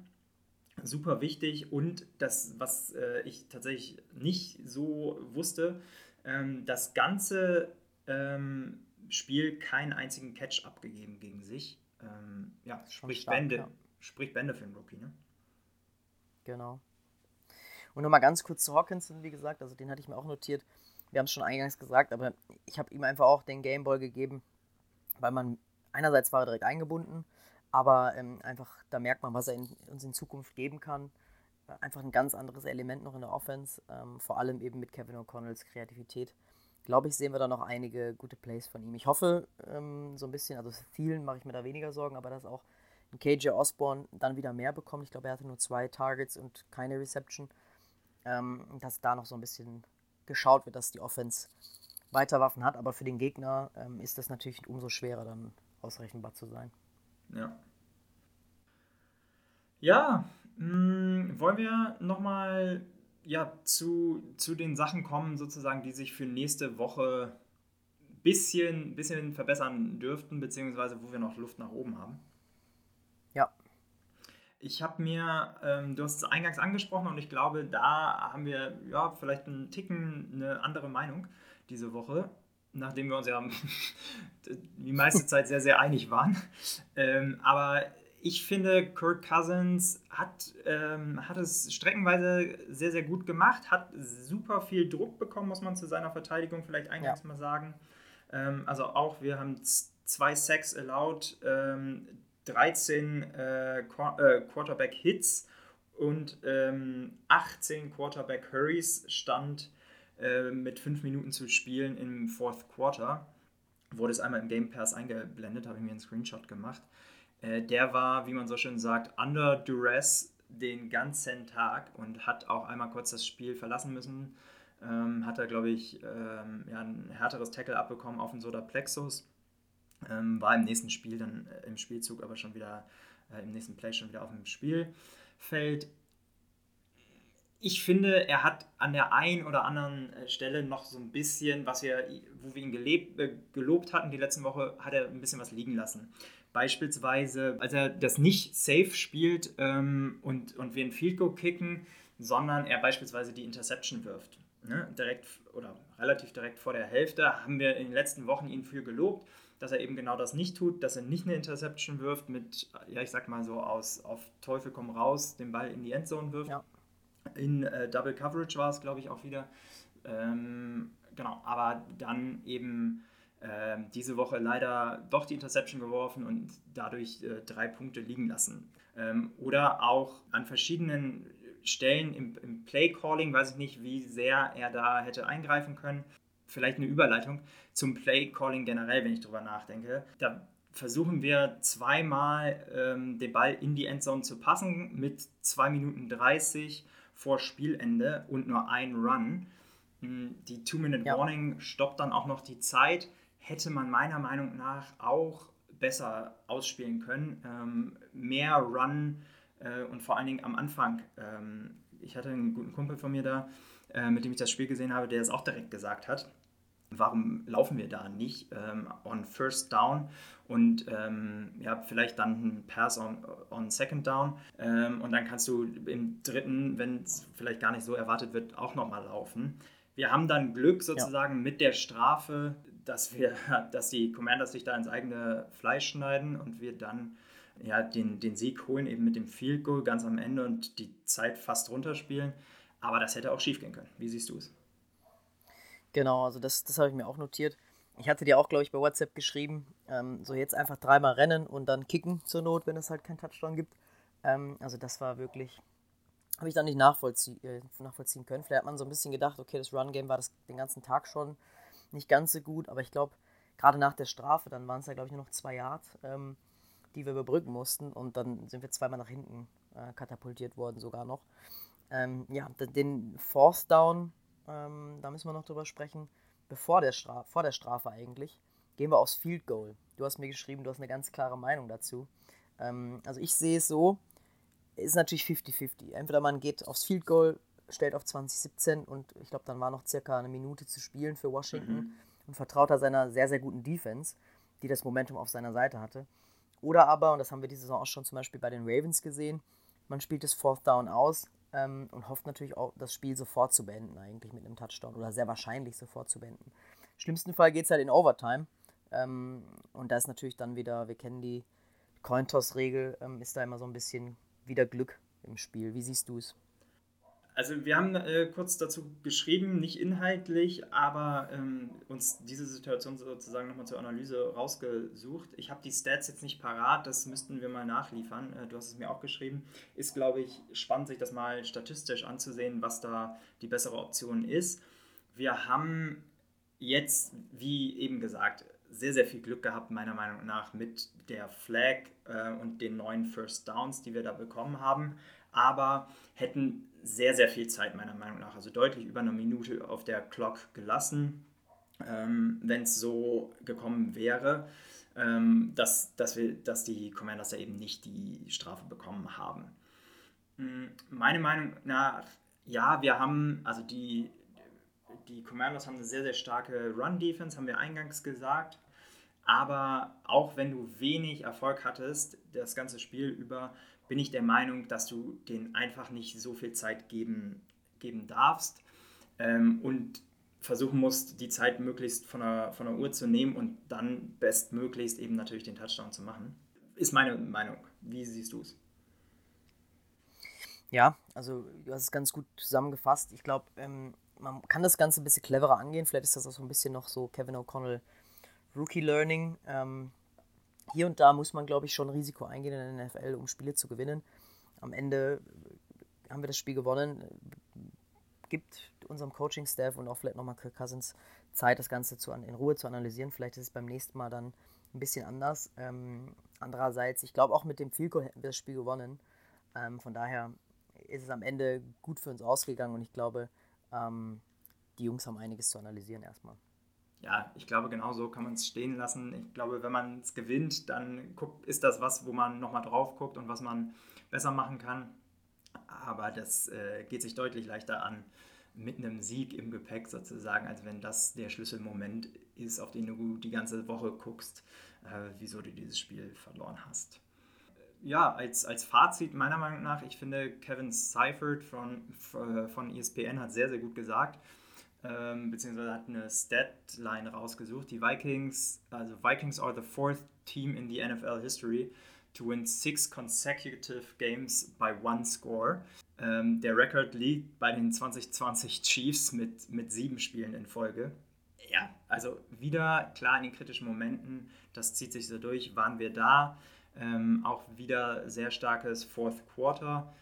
Super wichtig und das, was äh, ich tatsächlich nicht so wusste, ähm, das ganze ähm, Spiel keinen einzigen Catch abgegeben gegen sich. Ähm, ja, spricht Bände, ja. spricht Bände für den Rookie, ne? Genau. Und nochmal ganz kurz zu Hawkinson, wie gesagt, also den hatte ich mir auch notiert. Wir haben es schon eingangs gesagt, aber ich habe ihm einfach auch den Gameboy gegeben, weil man einerseits war er direkt eingebunden, aber ähm, einfach da merkt man, was er in, uns in Zukunft geben kann. Äh, einfach ein ganz anderes Element noch in der Offense, ähm, vor allem eben mit Kevin O'Connells Kreativität. Glaube ich, sehen wir da noch einige gute Plays von ihm. Ich hoffe ähm, so ein bisschen, also vielen mache ich mir da weniger Sorgen, aber dass auch ein KJ Osborne dann wieder mehr bekommt. Ich glaube, er hatte nur zwei Targets und keine Reception. Ähm, dass da noch so ein bisschen geschaut wird, dass die Offense weiter Waffen hat. Aber für den Gegner ähm, ist das natürlich umso schwerer, dann ausrechenbar zu sein. Ja. Ja, mh, mm, wollen wir nochmal ja, zu, zu den Sachen kommen, sozusagen, die sich für nächste Woche ein bisschen, bisschen verbessern dürften, beziehungsweise wo wir noch Luft nach oben haben? Ich habe mir, ähm, du hast es eingangs angesprochen und ich glaube, da haben wir ja vielleicht einen Ticken eine andere Meinung diese Woche, nachdem wir uns ja [laughs] die meiste [laughs] Zeit sehr, sehr einig waren. Ähm, aber ich finde, Kirk Cousins hat, ähm, hat es streckenweise sehr, sehr gut gemacht, hat super viel Druck bekommen, muss man zu seiner Verteidigung vielleicht eingangs ja. mal sagen. Ähm, also auch, wir haben zwei Sacks allowed, ähm, 13 äh, Qu äh, Quarterback-Hits und 18 ähm, Quarterback-Hurries stand äh, mit fünf Minuten zu spielen im Fourth Quarter. Wurde es einmal im Game Pass eingeblendet, habe ich mir einen Screenshot gemacht. Äh, der war, wie man so schön sagt, under duress den ganzen Tag und hat auch einmal kurz das Spiel verlassen müssen. Ähm, hat er, glaube ich, ähm, ja, ein härteres Tackle abbekommen auf den Soda Plexus. Ähm, war im nächsten Spiel dann äh, im Spielzug aber schon wieder, äh, im nächsten Play schon wieder auf dem Spielfeld. Ich finde, er hat an der einen oder anderen äh, Stelle noch so ein bisschen, was wir, wo wir ihn gelebt, äh, gelobt hatten die letzte Woche, hat er ein bisschen was liegen lassen. Beispielsweise, als er das nicht safe spielt ähm, und, und wir ein Field Goal kicken, sondern er beispielsweise die Interception wirft. Ne? Direkt oder relativ direkt vor der Hälfte haben wir in den letzten Wochen ihn für gelobt, dass er eben genau das nicht tut, dass er nicht eine Interception wirft mit, ja, ich sag mal so, aus auf Teufel komm raus, den Ball in die Endzone wirft. Ja. In äh, Double Coverage war es, glaube ich, auch wieder. Ähm, genau, aber dann eben äh, diese Woche leider doch die Interception geworfen und dadurch äh, drei Punkte liegen lassen. Ähm, oder auch an verschiedenen Stellen im, im Play-Calling, weiß ich nicht, wie sehr er da hätte eingreifen können. Vielleicht eine Überleitung zum Play-Calling generell, wenn ich drüber nachdenke. Da versuchen wir zweimal ähm, den Ball in die Endzone zu passen mit 2 Minuten 30 vor Spielende und nur ein Run. Hm, die Two-Minute-Warning ja. stoppt dann auch noch die Zeit hätte man meiner Meinung nach auch besser ausspielen können. Ähm, mehr Run äh, und vor allen Dingen am Anfang. Ähm, ich hatte einen guten Kumpel von mir da, äh, mit dem ich das Spiel gesehen habe, der es auch direkt gesagt hat. Warum laufen wir da nicht ähm, on First Down und ähm, ja, vielleicht dann ein Pass on, on Second Down ähm, und dann kannst du im dritten, wenn es vielleicht gar nicht so erwartet wird, auch nochmal laufen. Wir haben dann Glück sozusagen ja. mit der Strafe dass wir, [laughs] dass die Commanders sich da ins eigene Fleisch schneiden und wir dann ja, den, den Sieg holen, eben mit dem Field Goal ganz am Ende und die Zeit fast runterspielen. Aber das hätte auch schief gehen können. Wie siehst du es? Genau, also das, das habe ich mir auch notiert. Ich hatte dir auch, glaube ich, bei WhatsApp geschrieben, ähm, so jetzt einfach dreimal rennen und dann kicken zur Not, wenn es halt keinen Touchdown gibt. Ähm, also das war wirklich, habe ich dann nicht nachvollzie äh, nachvollziehen können. Vielleicht hat man so ein bisschen gedacht, okay, das Run-Game war das den ganzen Tag schon nicht ganz so gut, aber ich glaube, gerade nach der Strafe, dann waren es ja, glaube ich, nur noch zwei Yards, ähm, die wir überbrücken mussten und dann sind wir zweimal nach hinten äh, katapultiert worden, sogar noch. Ähm, ja, den Fourth Down, ähm, da müssen wir noch drüber sprechen, bevor der Strafe, vor der Strafe eigentlich, gehen wir aufs Field Goal. Du hast mir geschrieben, du hast eine ganz klare Meinung dazu. Ähm, also ich sehe es so, ist natürlich 50-50. Entweder man geht aufs Field Goal, stellt auf 2017 und ich glaube, dann war noch circa eine Minute zu spielen für Washington mhm. und vertraut da seiner sehr, sehr guten Defense, die das Momentum auf seiner Seite hatte. Oder aber, und das haben wir diese Saison auch schon zum Beispiel bei den Ravens gesehen, man spielt das Fourth Down aus ähm, und hofft natürlich auch, das Spiel sofort zu beenden, eigentlich mit einem Touchdown oder sehr wahrscheinlich sofort zu beenden. Im schlimmsten Fall geht es halt in Overtime. Ähm, und da ist natürlich dann wieder, wir kennen die Cointoss-Regel, ähm, ist da immer so ein bisschen wieder Glück im Spiel. Wie siehst du es? Also wir haben äh, kurz dazu geschrieben, nicht inhaltlich, aber ähm, uns diese Situation sozusagen nochmal zur Analyse rausgesucht. Ich habe die Stats jetzt nicht parat, das müssten wir mal nachliefern. Äh, du hast es mir auch geschrieben. Ist, glaube ich, spannend, sich das mal statistisch anzusehen, was da die bessere Option ist. Wir haben jetzt, wie eben gesagt, sehr, sehr viel Glück gehabt, meiner Meinung nach, mit der Flag äh, und den neuen First Downs, die wir da bekommen haben. Aber hätten sehr, sehr viel Zeit, meiner Meinung nach, also deutlich über eine Minute auf der Clock gelassen, ähm, wenn es so gekommen wäre, ähm, dass, dass, wir, dass die Commanders da eben nicht die Strafe bekommen haben. Hm, meine Meinung nach, ja, wir haben, also die, die Commanders haben eine sehr, sehr starke Run-Defense, haben wir eingangs gesagt. Aber auch wenn du wenig Erfolg hattest, das ganze Spiel über, bin ich der Meinung, dass du denen einfach nicht so viel Zeit geben, geben darfst ähm, und versuchen musst, die Zeit möglichst von der, von der Uhr zu nehmen und dann bestmöglichst eben natürlich den Touchdown zu machen. Ist meine Meinung. Wie siehst du es? Ja, also du hast es ganz gut zusammengefasst. Ich glaube, ähm, man kann das Ganze ein bisschen cleverer angehen. Vielleicht ist das auch so ein bisschen noch so Kevin O'Connell Rookie Learning. Ähm, hier und da muss man, glaube ich, schon Risiko eingehen in der NFL, um Spiele zu gewinnen. Am Ende haben wir das Spiel gewonnen. Gibt unserem Coaching-Staff und auch vielleicht nochmal Kirk Cousins Zeit, das Ganze zu, in Ruhe zu analysieren. Vielleicht ist es beim nächsten Mal dann ein bisschen anders. Ähm, andererseits, ich glaube, auch mit dem Field Goal hätten wir das Spiel gewonnen. Ähm, von daher ist es am Ende gut für uns ausgegangen und ich glaube, ähm, die Jungs haben einiges zu analysieren erstmal. Ja, ich glaube, genau so kann man es stehen lassen. Ich glaube, wenn man es gewinnt, dann guckt, ist das was, wo man nochmal drauf guckt und was man besser machen kann. Aber das äh, geht sich deutlich leichter an mit einem Sieg im Gepäck sozusagen, als wenn das der Schlüsselmoment ist, auf den du die ganze Woche guckst, äh, wieso du dieses Spiel verloren hast ja, als, als Fazit meiner Meinung nach, ich finde, Kevin Seifert von, von ESPN hat sehr, sehr gut gesagt, ähm, beziehungsweise hat eine Statline rausgesucht. Die Vikings, also Vikings are the fourth team in the NFL history to win six consecutive games by one score. Ähm, der Rekord liegt bei den 2020 Chiefs mit, mit sieben Spielen in Folge. Ja, also wieder klar in den kritischen Momenten, das zieht sich so durch, waren wir da. Ähm, auch wieder sehr starkes Fourth Quarter.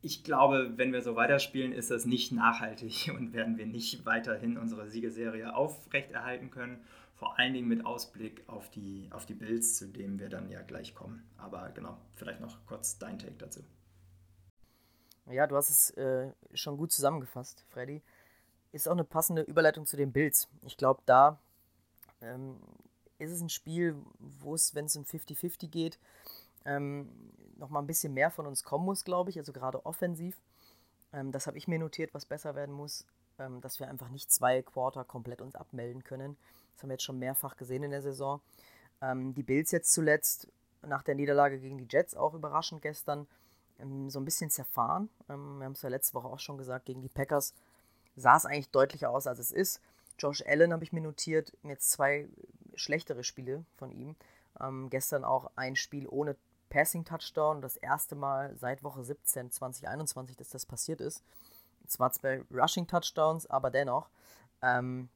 Ich glaube, wenn wir so weiterspielen, ist das nicht nachhaltig [laughs] und werden wir nicht weiterhin unsere Siegeserie aufrechterhalten können. Vor allen Dingen mit Ausblick auf die, auf die Bills, zu denen wir dann ja gleich kommen. Aber genau, vielleicht noch kurz dein Take dazu. Ja, du hast es äh, schon gut zusammengefasst, Freddy. Ist auch eine passende Überleitung zu den Bills. Ich glaube, da ähm, ist es ein Spiel, wo es, wenn es um 50-50 geht, ähm, nochmal ein bisschen mehr von uns kommen muss, glaube ich, also gerade offensiv. Ähm, das habe ich mir notiert, was besser werden muss, ähm, dass wir einfach nicht zwei Quarter komplett uns abmelden können. Das haben wir jetzt schon mehrfach gesehen in der Saison. Ähm, die Bills jetzt zuletzt nach der Niederlage gegen die Jets auch überraschend gestern ähm, so ein bisschen zerfahren. Ähm, wir haben es ja letzte Woche auch schon gesagt, gegen die Packers sah es eigentlich deutlicher aus, als es ist. Josh Allen habe ich mir notiert, jetzt zwei schlechtere Spiele von ihm. Ähm, gestern auch ein Spiel ohne Passing-Touchdown, das erste Mal seit Woche 17 2021, dass das passiert ist. Zwar zwei Rushing-Touchdowns, aber dennoch. Ähm,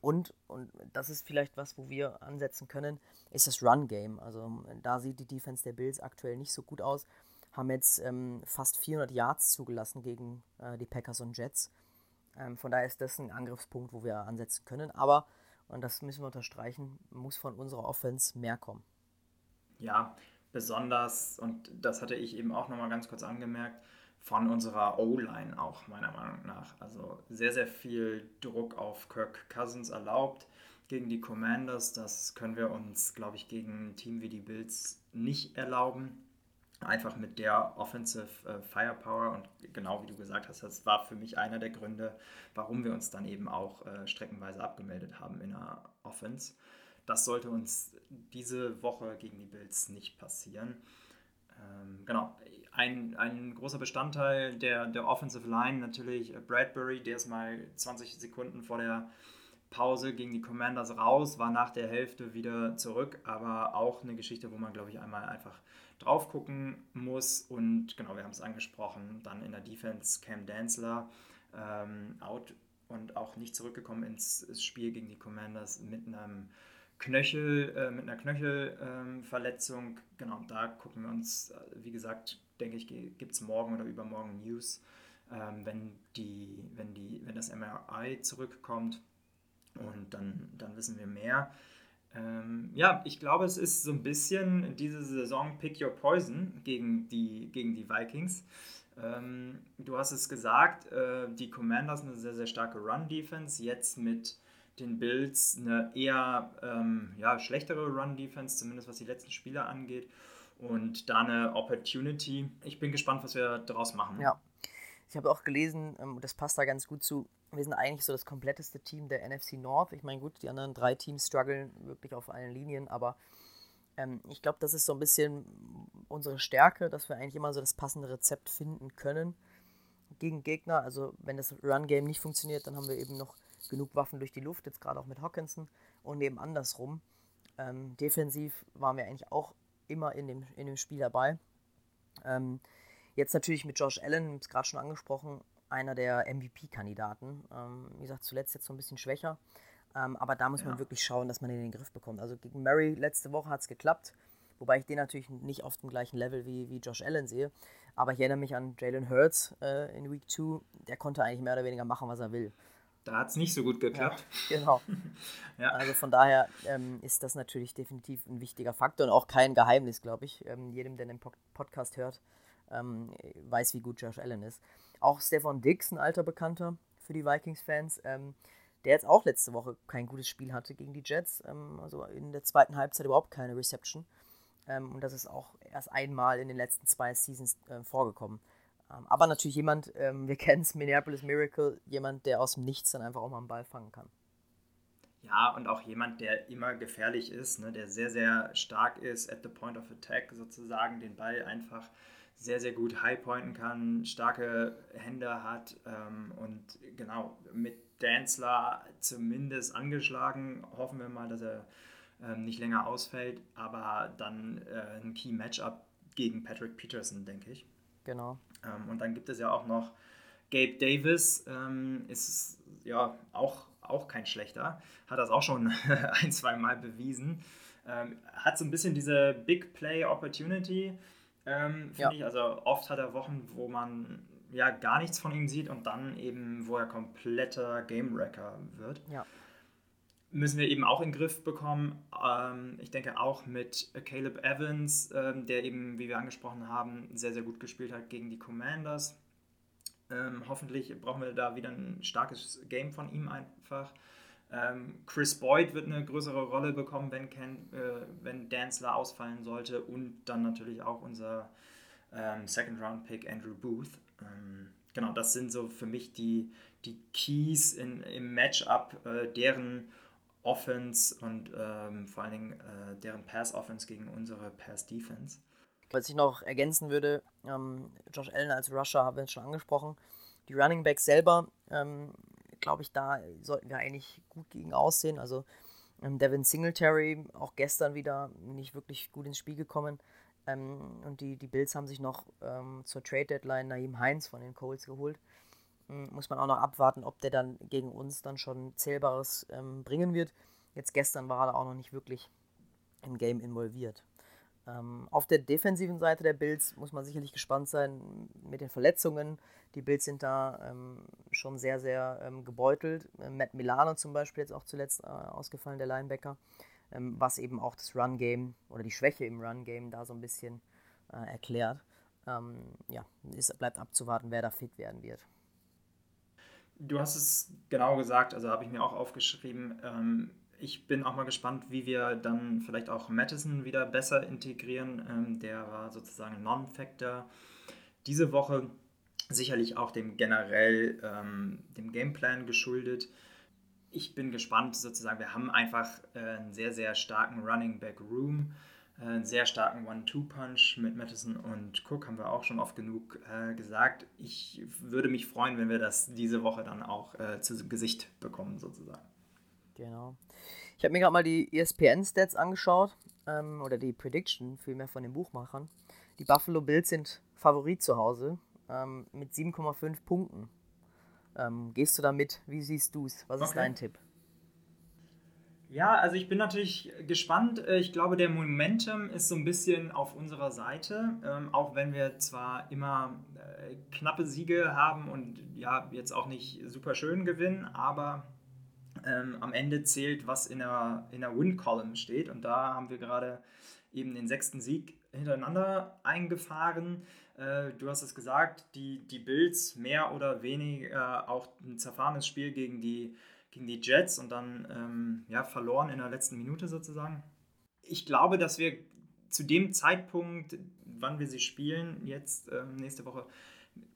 und, und das ist vielleicht was, wo wir ansetzen können, ist das Run-Game. Also da sieht die Defense der Bills aktuell nicht so gut aus. Haben jetzt ähm, fast 400 Yards zugelassen gegen äh, die Packers und Jets. Ähm, von daher ist das ein Angriffspunkt, wo wir ansetzen können. Aber und das müssen wir unterstreichen, muss von unserer Offense mehr kommen. Ja, besonders, und das hatte ich eben auch nochmal ganz kurz angemerkt, von unserer O-Line auch, meiner Meinung nach. Also sehr, sehr viel Druck auf Kirk Cousins erlaubt. gegen die Commanders. Das können wir uns, glaube ich, gegen ein Team wie die Bills nicht erlauben. Einfach mit der Offensive äh, Firepower und genau wie du gesagt hast, das war für mich einer der Gründe, warum wir uns dann eben auch äh, streckenweise abgemeldet haben in der Offense. Das sollte uns diese Woche gegen die Bills nicht passieren. Ähm, genau, ein, ein großer Bestandteil der, der Offensive Line natürlich Bradbury, der ist mal 20 Sekunden vor der Pause gegen die Commanders raus, war nach der Hälfte wieder zurück, aber auch eine Geschichte, wo man, glaube ich, einmal einfach drauf gucken muss. Und genau, wir haben es angesprochen, dann in der Defense Cam Danzler ähm, out und auch nicht zurückgekommen ins Spiel gegen die Commanders mit einem Knöchel, äh, mit einer Knöchelverletzung. Genau, da gucken wir uns, äh, wie gesagt, denke ich, gibt es morgen oder übermorgen News, ähm, wenn, die, wenn, die, wenn das MRI zurückkommt. Und dann, dann wissen wir mehr. Ähm, ja, ich glaube, es ist so ein bisschen diese Saison Pick Your Poison gegen die, gegen die Vikings. Ähm, du hast es gesagt, äh, die Commanders eine sehr, sehr starke Run-Defense. Jetzt mit den Bills eine eher ähm, ja, schlechtere Run-Defense, zumindest was die letzten Spiele angeht. Und da eine Opportunity. Ich bin gespannt, was wir daraus machen. Ja, ich habe auch gelesen, ähm, das passt da ganz gut zu, wir sind eigentlich so das kompletteste Team der NFC North. Ich meine, gut, die anderen drei Teams strugglen wirklich auf allen Linien, aber ähm, ich glaube, das ist so ein bisschen unsere Stärke, dass wir eigentlich immer so das passende Rezept finden können gegen Gegner. Also, wenn das Run-Game nicht funktioniert, dann haben wir eben noch genug Waffen durch die Luft, jetzt gerade auch mit Hawkinson und eben andersrum. Ähm, defensiv waren wir eigentlich auch immer in dem, in dem Spiel dabei. Ähm, jetzt natürlich mit Josh Allen, gerade schon angesprochen, einer der MVP-Kandidaten. Ähm, wie gesagt, zuletzt jetzt so ein bisschen schwächer. Ähm, aber da muss ja. man wirklich schauen, dass man den in den Griff bekommt. Also gegen Murray letzte Woche hat es geklappt. Wobei ich den natürlich nicht auf dem gleichen Level wie, wie Josh Allen sehe. Aber ich erinnere mich an Jalen Hurts äh, in Week 2. Der konnte eigentlich mehr oder weniger machen, was er will. Da hat es nicht so gut geklappt. Ja, genau. [laughs] ja. Also von daher ähm, ist das natürlich definitiv ein wichtiger Faktor und auch kein Geheimnis, glaube ich. Ähm, jedem, der den Podcast hört, ähm, weiß, wie gut Josh Allen ist. Auch Stefan Dix, ein alter Bekannter für die Vikings-Fans, ähm, der jetzt auch letzte Woche kein gutes Spiel hatte gegen die Jets. Ähm, also in der zweiten Halbzeit überhaupt keine Reception. Ähm, und das ist auch erst einmal in den letzten zwei Seasons äh, vorgekommen. Ähm, aber natürlich jemand, ähm, wir [laughs] kennen es, Minneapolis Miracle, jemand, der aus dem Nichts dann einfach auch mal einen Ball fangen kann. Ja, und auch jemand, der immer gefährlich ist, ne, der sehr, sehr stark ist at the point of attack sozusagen, den Ball einfach sehr, sehr gut highpointen kann, starke Hände hat ähm, und genau mit Danzler zumindest angeschlagen. Hoffen wir mal, dass er ähm, nicht länger ausfällt, aber dann äh, ein Key Matchup gegen Patrick Peterson, denke ich. Genau. Ähm, und dann gibt es ja auch noch Gabe Davis, ähm, ist ja auch, auch kein schlechter, hat das auch schon [laughs] ein, zwei Mal bewiesen. Ähm, hat so ein bisschen diese Big Play Opportunity ähm, finde ja. ich. Also oft hat er Wochen, wo man ja gar nichts von ihm sieht und dann eben, wo er kompletter Game Wrecker wird. Ja. Müssen wir eben auch in den Griff bekommen. Ähm, ich denke auch mit Caleb Evans, ähm, der eben, wie wir angesprochen haben, sehr, sehr gut gespielt hat gegen die Commanders. Ähm, hoffentlich brauchen wir da wieder ein starkes Game von ihm einfach. Chris Boyd wird eine größere Rolle bekommen, wenn, Ken, äh, wenn Danzler ausfallen sollte und dann natürlich auch unser Second-Round-Pick Andrew Booth. Genau, das sind so für mich die, die Keys in, im Matchup, äh, deren Offense und ähm, vor allen Dingen äh, deren Pass-Offense gegen unsere Pass-Defense. Was ich noch ergänzen würde, ähm, Josh Allen als Rusher haben wir jetzt schon angesprochen. Die Running Backs selber ähm, glaube ich, da sollten wir eigentlich gut gegen aussehen. Also ähm, Devin Singletary, auch gestern wieder nicht wirklich gut ins Spiel gekommen. Ähm, und die, die Bills haben sich noch ähm, zur Trade Deadline Naim Heinz von den Colts geholt. Muss man auch noch abwarten, ob der dann gegen uns dann schon Zählbares ähm, bringen wird. Jetzt gestern war er auch noch nicht wirklich im Game involviert. Ähm, auf der defensiven Seite der Bills muss man sicherlich gespannt sein mit den Verletzungen. Die Bills sind da ähm, schon sehr, sehr ähm, gebeutelt. Äh, Matt Milano zum Beispiel jetzt auch zuletzt äh, ausgefallen, der Linebacker, ähm, was eben auch das Run-Game oder die Schwäche im Run-Game da so ein bisschen äh, erklärt. Ähm, ja, es bleibt abzuwarten, wer da fit werden wird. Du hast es genau gesagt, also habe ich mir auch aufgeschrieben. Ähm, ich bin auch mal gespannt, wie wir dann vielleicht auch Madison wieder besser integrieren. Ähm, der war sozusagen Non-Factor diese Woche. Sicherlich auch dem generell ähm, dem Gameplan geschuldet. Ich bin gespannt sozusagen. Wir haben einfach äh, einen sehr, sehr starken Running Back Room, einen sehr starken One-Two-Punch mit Madison und Cook, haben wir auch schon oft genug äh, gesagt. Ich würde mich freuen, wenn wir das diese Woche dann auch äh, zu Gesicht bekommen, sozusagen. Genau. Ich habe mir gerade mal die ESPN-Stats angeschaut, ähm, oder die Prediction vielmehr von den Buchmachern. Die Buffalo Bills sind Favorit zu Hause ähm, mit 7,5 Punkten. Ähm, gehst du damit? Wie siehst du es? Was ist okay. dein Tipp? Ja, also ich bin natürlich gespannt. Äh, ich glaube, der Momentum ist so ein bisschen auf unserer Seite, ähm, auch wenn wir zwar immer äh, knappe Siege haben und ja, jetzt auch nicht super schön gewinnen, aber ähm, am Ende zählt, was in der, in der Win-Column steht. Und da haben wir gerade eben den sechsten Sieg hintereinander eingefahren. Äh, du hast es gesagt, die, die Bills mehr oder weniger auch ein zerfahrenes Spiel gegen die, gegen die Jets und dann ähm, ja, verloren in der letzten Minute sozusagen. Ich glaube, dass wir zu dem Zeitpunkt, wann wir sie spielen, jetzt ähm, nächste Woche,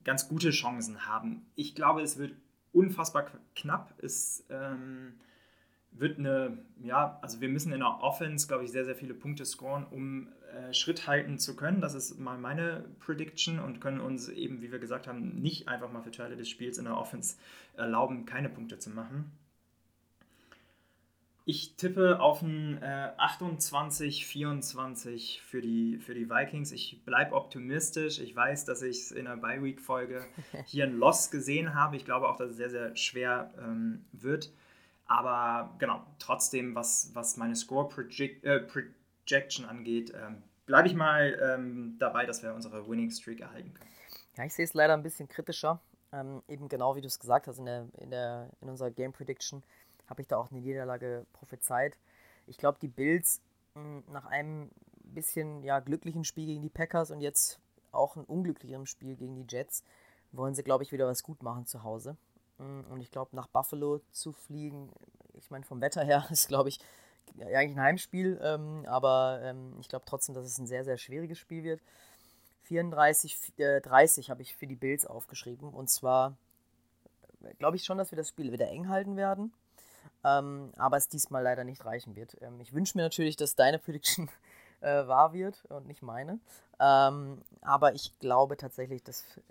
ganz gute Chancen haben. Ich glaube, es wird unfassbar knapp. Es ähm, wird eine, ja, also wir müssen in der Offense, glaube ich, sehr, sehr viele Punkte scoren, um äh, Schritt halten zu können. Das ist mal meine Prediction und können uns eben, wie wir gesagt haben, nicht einfach mal für Teile des Spiels in der Offense erlauben, keine Punkte zu machen. Ich tippe auf ein äh, 28-24 für die, für die Vikings. Ich bleibe optimistisch. Ich weiß, dass ich es in der Bye-Week-Folge [laughs] hier ein Loss gesehen habe. Ich glaube auch, dass es sehr, sehr schwer ähm, wird. Aber genau, trotzdem, was, was meine Score-Projection äh, angeht, ähm, bleibe ich mal ähm, dabei, dass wir unsere Winning-Streak erhalten können. Ja, ich sehe es leider ein bisschen kritischer. Ähm, eben genau wie du es gesagt hast in, der, in, der, in unserer Game-Prediction habe ich da auch eine Niederlage prophezeit. Ich glaube, die Bills mh, nach einem bisschen ja, glücklichen Spiel gegen die Packers und jetzt auch ein unglücklicherem Spiel gegen die Jets wollen sie, glaube ich, wieder was gut machen zu Hause. Und ich glaube, nach Buffalo zu fliegen, ich meine, vom Wetter her [laughs] ist, glaube ich, eigentlich ein Heimspiel, ähm, aber ähm, ich glaube trotzdem, dass es ein sehr, sehr schwieriges Spiel wird. 34, äh, 30 habe ich für die Bills aufgeschrieben. Und zwar äh, glaube ich schon, dass wir das Spiel wieder eng halten werden ähm, aber es diesmal leider nicht reichen wird. Ähm, ich wünsche mir natürlich, dass deine Prediction [laughs] äh, wahr wird und nicht meine. Ähm, aber ich glaube tatsächlich, dass äh,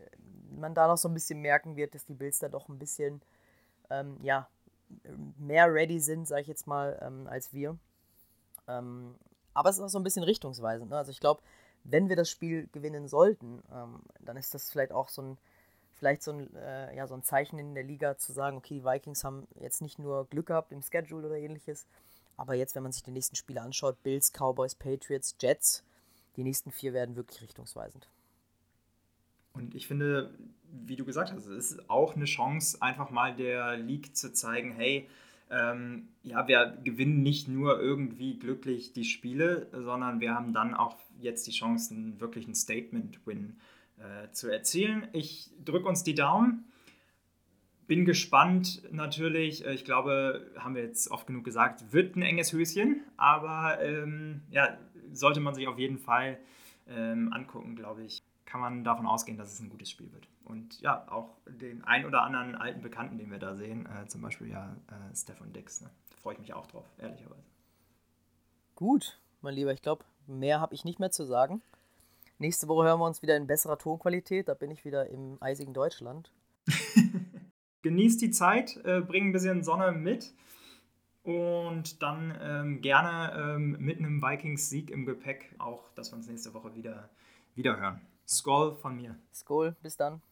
man da noch so ein bisschen merken wird, dass die Bills da doch ein bisschen ähm, ja, mehr ready sind, sage ich jetzt mal, ähm, als wir. Ähm, aber es ist auch so ein bisschen richtungsweisend. Ne? Also ich glaube, wenn wir das Spiel gewinnen sollten, dann ist das vielleicht auch so ein vielleicht so ein, äh, ja, so ein Zeichen in der Liga zu sagen, okay, die Vikings haben jetzt nicht nur Glück gehabt im Schedule oder ähnliches, aber jetzt, wenn man sich die nächsten Spiele anschaut, Bills, Cowboys, Patriots, Jets, die nächsten vier werden wirklich richtungsweisend. Und ich finde, wie du gesagt hast, es ist auch eine Chance, einfach mal der League zu zeigen, hey, ähm, ja, wir gewinnen nicht nur irgendwie glücklich die Spiele, sondern wir haben dann auch jetzt die Chance, einen wirklichen Statement-Win äh, zu erzielen. Ich drücke uns die Daumen. Bin gespannt natürlich. Äh, ich glaube, haben wir jetzt oft genug gesagt, wird ein enges Höschen. Aber ähm, ja, sollte man sich auf jeden Fall ähm, angucken, glaube ich, kann man davon ausgehen, dass es ein gutes Spiel wird. Und ja, auch den ein oder anderen alten Bekannten, den wir da sehen, äh, zum Beispiel ja äh, Stefan Dix, ne? freue ich mich auch drauf, ehrlicherweise. Gut, mein Lieber, ich glaube, mehr habe ich nicht mehr zu sagen. Nächste Woche hören wir uns wieder in besserer Tonqualität. Da bin ich wieder im eisigen Deutschland. [laughs] Genießt die Zeit, äh, bring ein bisschen Sonne mit und dann ähm, gerne ähm, mit einem Vikings-Sieg im Gepäck auch, dass wir uns nächste Woche wieder, wieder hören. Skoll von mir. Skoll, bis dann.